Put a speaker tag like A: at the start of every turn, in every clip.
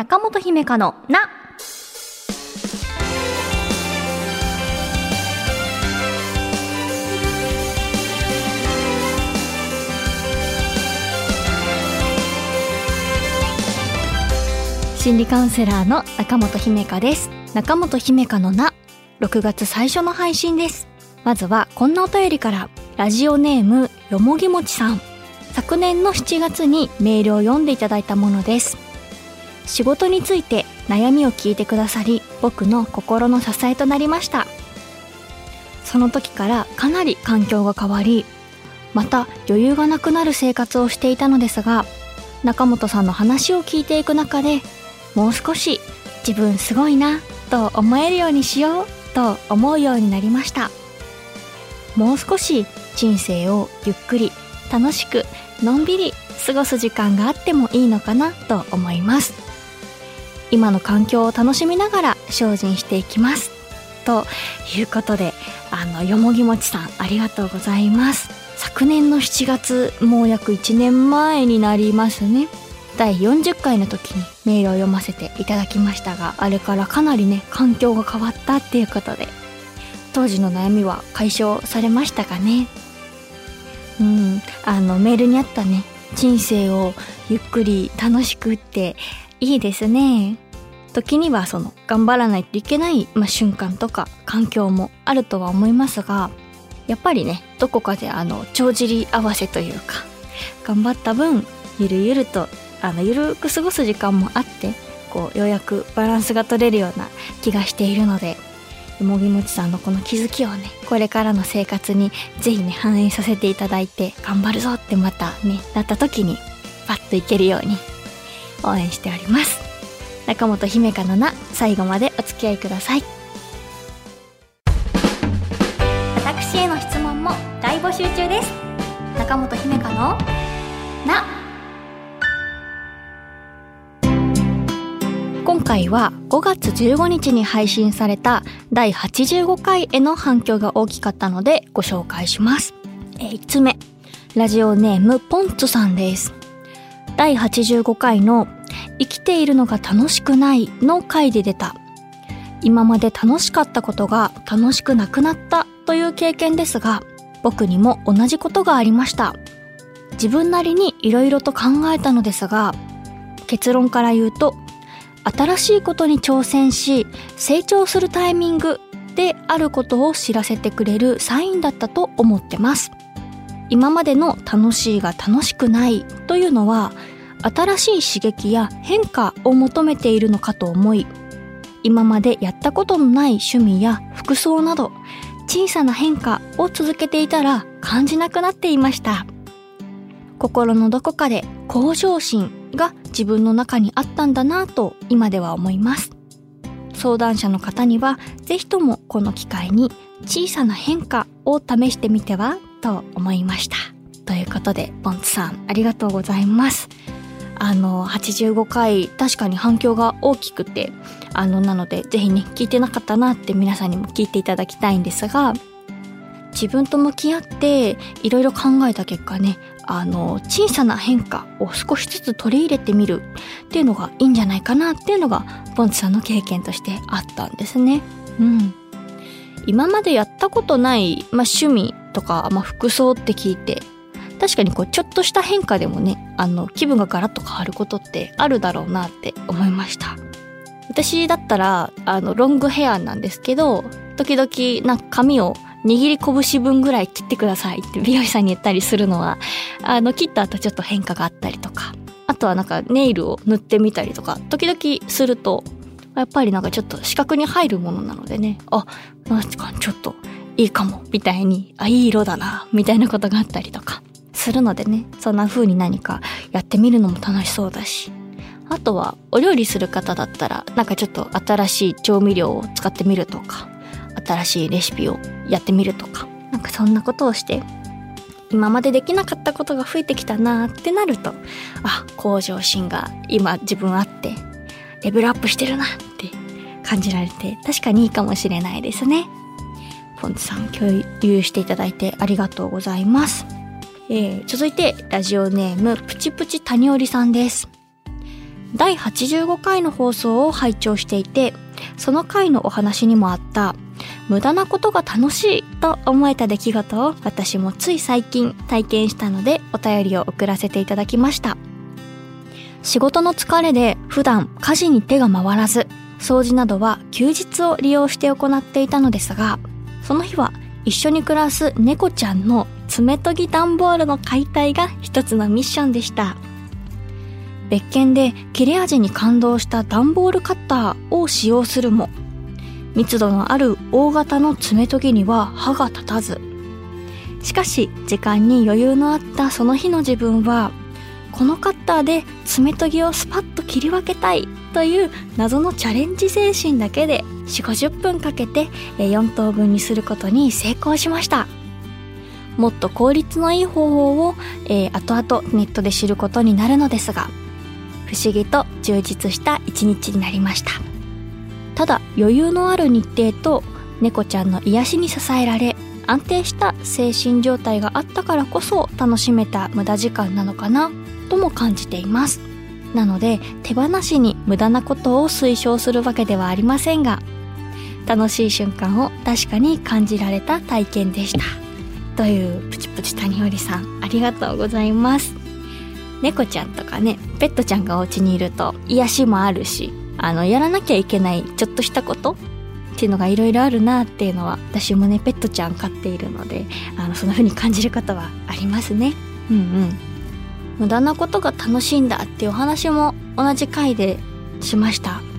A: 中本姫香のな。心理カウンセラーの中本姫香です。中本姫香のな。6月最初の配信です。まずはこんなお便りから、ラジオネームよもぎもちさん。昨年の7月にメールを読んでいただいたものです。仕事について悩みを聞いてくださり、僕の心の支えとなりました。その時からかなり環境が変わり、また余裕がなくなる生活をしていたのですが、中本さんの話を聞いていく中で、もう少し自分すごいなと思えるようにしようと思うようになりました。もう少し人生をゆっくり楽しくのんびり過ごす時間があってもいいのかなと思います今の環境を楽しみながら精進していきますということであのよもぎもちさんありがとうございます。昨年の7月もう約1年前になりますね。第40回の時にメールを読ませていただきましたがあれからかなりね環境が変わったっていうことで当時の悩みは解消されましたかね。うんあのメールにあったね人生をゆっくり楽しくっていいですね。時にはその頑張らないといけない、まあ、瞬間とか環境もあるとは思いますがやっぱりねどこかであの帳尻合わせというか頑張った分ゆるゆるとあのゆるく過ごす時間もあってこうようやくバランスが取れるような気がしているのでもぎもちさんのこの気づきをねこれからの生活にぜひね反映させていただいて頑張るぞってまたねなった時にパッといけるように応援しております。中本姫香のな最後までお付き合いください。私への質問も大募集中です。中本姫香のな今回は5月15日に配信された第85回への反響が大きかったのでご紹介します。えー、5つ目、ラジオネームポンツさんです。第85回の生きているのが楽しくないの回で出た。今まで楽しかったことが楽しくなくなったという経験ですが僕にも同じことがありました。自分なりに色々と考えたのですが結論から言うと新しいことに挑戦し成長するタイミングであることを知らせてくれるサインだったと思ってます。今までの楽しいが楽しくないというのは新しい刺激や変化を求めているのかと思い今までやったことのない趣味や服装など小さな変化を続けていたら感じなくなっていました。心のどこかで向上心が自分の中にあったんだなぁと今では思います。相談者の方にはぜひともこの機会に小さな変化を試してみてはと思いました。ということでポンツさんありがとうございます。あの85回確かに反響が大きくてあのなのでぜひね聞いてなかったなって皆さんにも聞いていただきたいんですが自分と向き合っていろいろ考えた結果ねあの小さな変化を少しずつ取り入れてみるっていうのがいいんじゃないかなっていうのがポンツさんの経験としてあったんですね。うん。今までやったことない、まあ、趣味とか、まあ、服装って聞いて確かにこうちょっとした変化でもねあの気分がガラッと変わることってあるだろうなって思いました。私だったらあのロングヘアなんですけど時々なんか髪を握り拳分ぐらい切ってくださいって美容師さんに言ったりするのはあの切った後ちょっと変化があったりとかあとはなんかネイルを塗ってみたりとか時々するとやっぱりなんかちょっと視覚に入るものなのでねあ確かちょっといいかもみたいにあいい色だなみたいなことがあったりとか。するのでねそんな風に何かやってみるのも楽しそうだし。あとはお料理する方だったらなんかちょっと新しい調味料を使ってみるとか新しいレシピをやってみるとかなんかそんなことをして今までできなかったことが増えてきたなってなるとあ向上心が今自分あってレベルアップしてるなって感じられて確かにいいかもしれないですね。ポンツさん共有していただいてありがとうございます。えー、続いてラジオネームプチプチ谷織さんです第85回の放送を拝聴していて、その回のお話にもあった無駄なことが楽しいと思えた出来事を私もつい最近体験したのでお便りを送らせていただきました。仕事の疲れで普段家事に手が回らず、掃除などは休日を利用して行っていたのですが、その日は一緒に暮らす猫ちゃんの爪研ぎ段ボールの解体が一つのミッションでした。別件で切れ味に感動した段ボールカッターを使用するも、密度のある大型の爪研ぎには歯が立たず。しかし時間に余裕のあったその日の自分はこのカッターで爪研ぎをスパッと切り分けたいという謎のチャレンジ精神だけで4 5 0分かけて4等分にすることに成功しました。もっと効率のいい方法を、えー、後々ネットで知ることになるのですが不思議と充実した一日になりました。ただ余裕のある日程と猫ちゃんの癒しに支えられ安定した精神状態があったからこそ楽しめた無駄時間なのかなとも感じています。なので手放しに無駄なことを推奨するわけではありませんが楽しい瞬間を確かに感じられた体験でした。というプチプチ谷織さんありがとうございます。猫ちゃんとかねペットちゃんがお家にいると癒しもあるしあのやらなきゃいけないちょっとしたことっていうのがいろいろあるなっていうのは私もねペットちゃん飼っているのであのそんな風に感じることはありますね。うんうん。無駄なことが楽しいんだっていうお話も同じ回でしました。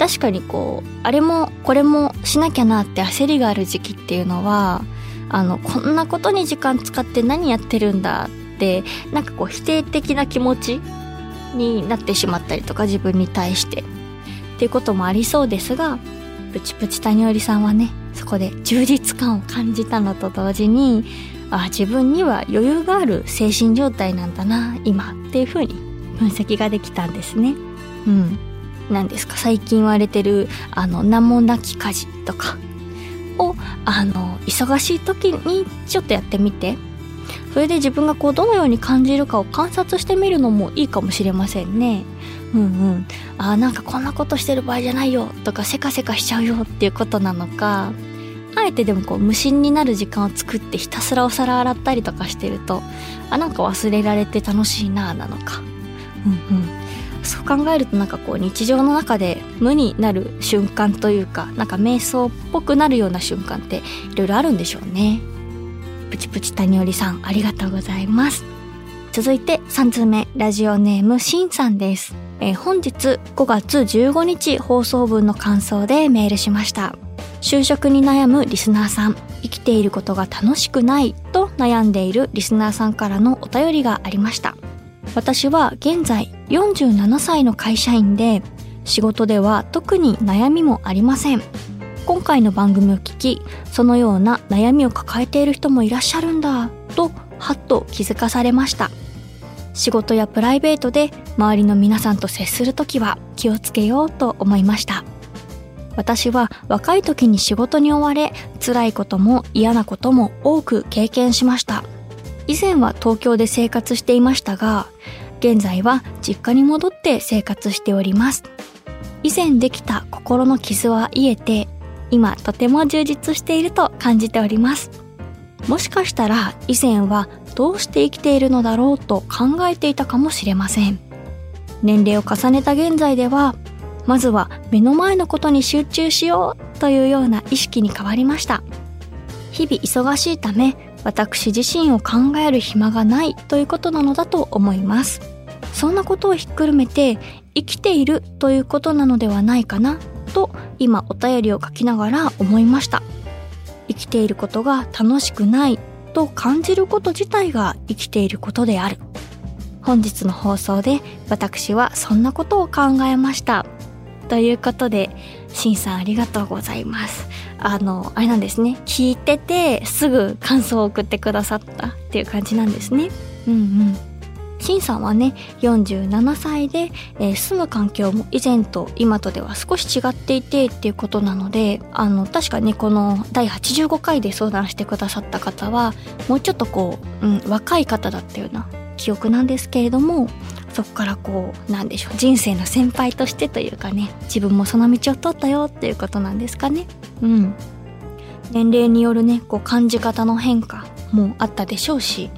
A: 確かにこうあれもこれもしなきゃなって焦りがある時期っていうのはあのこんなことに時間使って何やってるんだってなんかこう否定的な気持ちになってしまったりとか自分に対してっていうこともありそうですがプチプチ谷織さんはねそこで充実感を感じたのと同時にあ自分には余裕がある精神状態なんだな今っていう風に分析ができたんですね。うん。何ですか？最近言われてるあの名もなき家事とかをあの忙しい時にちょっとやってみてそれで自分がこうどのように感じるかを観察してみるのもいいかもしれませんね。うんうん。あなんかこんなことしてる場合じゃないよとかせかせかしちゃうよっていうことなのかあえてでもこう無心になる時間を作ってひたすらお皿洗ったりとかしてるとあなんか忘れられて楽しいななのかうんうんそう考えるとなんかこう日常の中で無になる瞬間というかなんか瞑想っぽくなるような瞬間っていろいろあるんでしょうね。プチプチ谷織さんありがとうございます。続いて3通目ラジオネームしんさんです、えー、本日5月15日放送分の感想でメールしました。就職に悩むリスナーさん生きていることが楽しくないと悩んでいるリスナーさんからのお便りがありました。私は現在47歳の会社員で仕事では特に悩みもありません。今回の番組を聞きそのような悩みを抱えている人もいらっしゃるんだとはっと気づかされました。仕事やプライベートで周りの皆さんと接するときは気をつけようと思いました。私は若い時に仕事に追われ辛いことも嫌なことも多く経験しました。以前は東京で生活していましたが現在は実家に戻って生活しております。以前できた心の傷は癒えて今とても充実していると感じております。もしかしたら以前はどうして生きているのだろうと考えていたかもしれません。年齢を重ねた現在ではまずは目の前のことに集中しようというような意識に変わりました。日々忙しいため私自身を考える暇がないということなのだと思います。そんなことをひっくるめて生きているということなのではないかなと今お便りを書きながら思いました。生きていることが楽しくないと感じること自体が生きていることである。本日の放送で私はそんなことを考えました。ということで、しんさんありがとうございます。あの、あれなんですね。聞いてて、すぐ感想を送ってくださったっていう感じなんですね。うんうん。しんさんはね、47歳で、えー、住む環境も以前と今とでは少し違っていてっていうことなので、あの、確かね、この第85回で相談してくださった方は、もうちょっとこう、うん、若い方だったような記憶なんですけれども、そこからこうなんでしょう人生の先輩としてというかね自分もその道を通ったよっていうことなんですかね。うん。年齢によるねこう感じ方の変化もあったでしょうし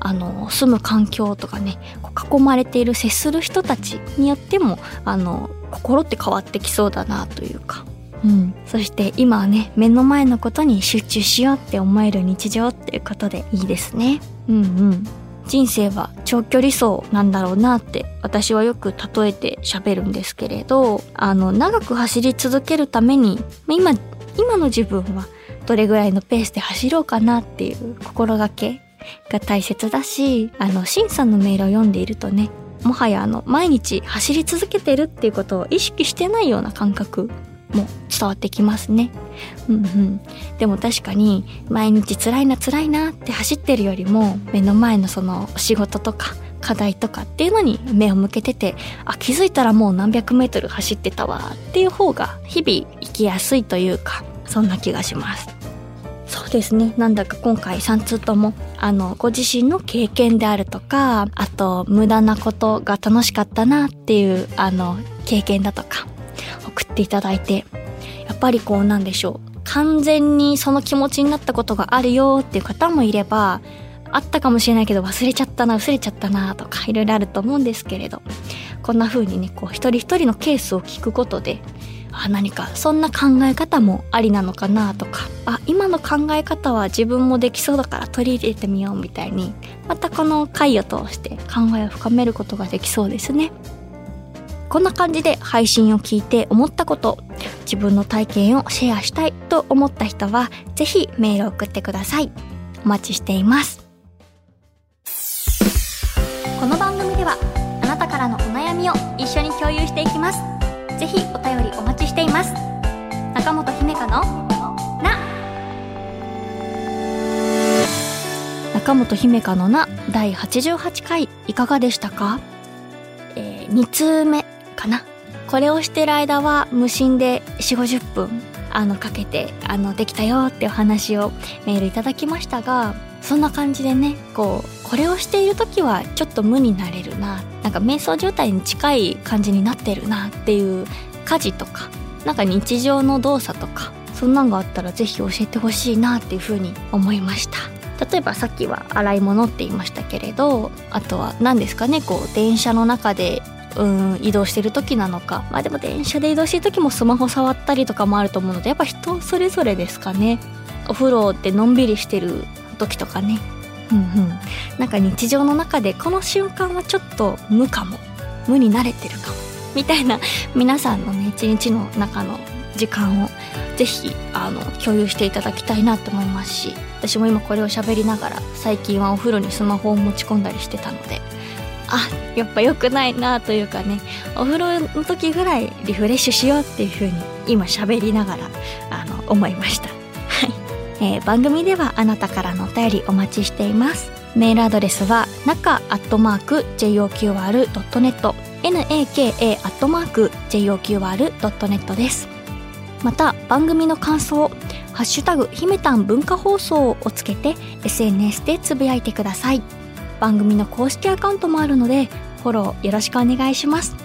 A: あの住む環境とかねこう囲まれている接する人たちによってもあの心って変わってきそうだなというか。うん、そして今はね目の前のことに集中しようって思える日常っていうことでいいですね。うんうん。人生は長距離走なんだろうなって私はよく例えて喋るんですけれどあの長く走り続けるために今今の自分はどれぐらいのペースで走ろうかなっていう心がけが大切だしあのシンさんのメールを読んでいるとねもはやあの毎日走り続けてるっていうことを意識してないような感覚も伝わってきますね。うんうん。でも確かに毎日辛いな辛いなって走ってるよりも目の前のその仕事とか課題とかっていうのに目を向けててあ気づいたらもう何百メートル走ってたわっていう方が日々生きやすいというかそんな気がします。そうですね。なんだか今回3通とも、あの、ご自身の経験であるとか、あと、無駄なことが楽しかったなっていう、あの、経験だとか、送っていただいて、やっぱりこうなんでしょう。完全にその気持ちになったことがあるよっていう方もいれば、あったかもしれないけど忘れちゃったな、薄れちゃったなとかいろいろあると思うんですけれど、こんな風にね、こう一人一人のケースを聞くことで、あ何かそんな考え方もありなのかなとかあ今の考え方は自分もできそうだから取り入れてみようみたいにまたこの回を通して考えを深めることができそうですね。こんな感じで配信を聞いて思ったこと、自分の体験をシェアしたいと思った人は、ぜひメールを送ってください。お待ちしています。この番組では、あなたからのお悩みを一緒に共有していきます。ぜひお便りお待ちしています。中本姫香のな中本姫香のな第88回いかがでしたか？えー、2通目これをしてる間は無心で4 5 0分あのかけてあのできたよってお話をメールいただきましたがそんな感じでねこうこれをしている時はちょっと無になれるななんか瞑想状態に近い感じになってるなっていう家事とかなんか日常の動作とかそんなんがあったら是非教えてほしいなっていうふうに思いました。例えばさっきは洗い物って言いましたけれどあとは何ですかねこう電車の中でうん移動してる時なのか。まあでも電車で移動してる時もスマホ触ったりとかもあると思うのでやっぱ人それぞれですかね。お風呂ってのんびりしてる時とかね。うんうん。なんか日常の中でこの瞬間はちょっと無かも。無に慣れてるかも。みたいな皆さんのね一日の中の時間をぜひあの共有していただきたいなと思いますし私も今これを喋りながら最近はお風呂にスマホを持ち込んだりしてたのであやっぱ良くないなというかねお風呂の時ぐらいリフレッシュしようっていう風に今喋りながらあの思いました。はい、えー、番組ではあなたからのお便りお待ちしています。メールアドレスは中アットマーク JOQR.net naka アットマーク JOQR.net です。また番組の感想ハッシュタグひめたん文化放送をつけて SNS でつぶやいてください。番組の公式アカウントもあるのでフォローよろしくお願いします。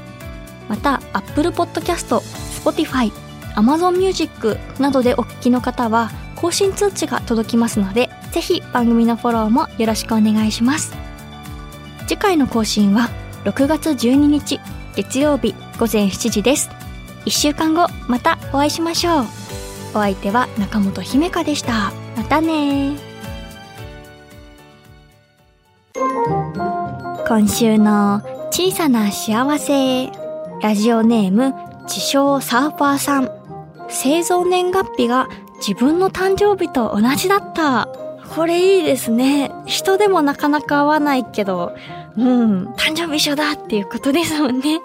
A: また Apple Podcast、Spotify、Amazon Music などでお聞きの方は更新通知が届きますのでぜひ番組のフォローもよろしくお願いします。次回の更新は6月12日月曜日午前7時です。1週間後またお会いしましょう。お相手は中本姫香でした。またね今週の小さな幸せラジオネーム自称サーファーさん。製造年月日が自分の誕生日と同じだった。これいいですね。人でもなかなか会わないけどうん誕生日一緒だっていうことですもんね。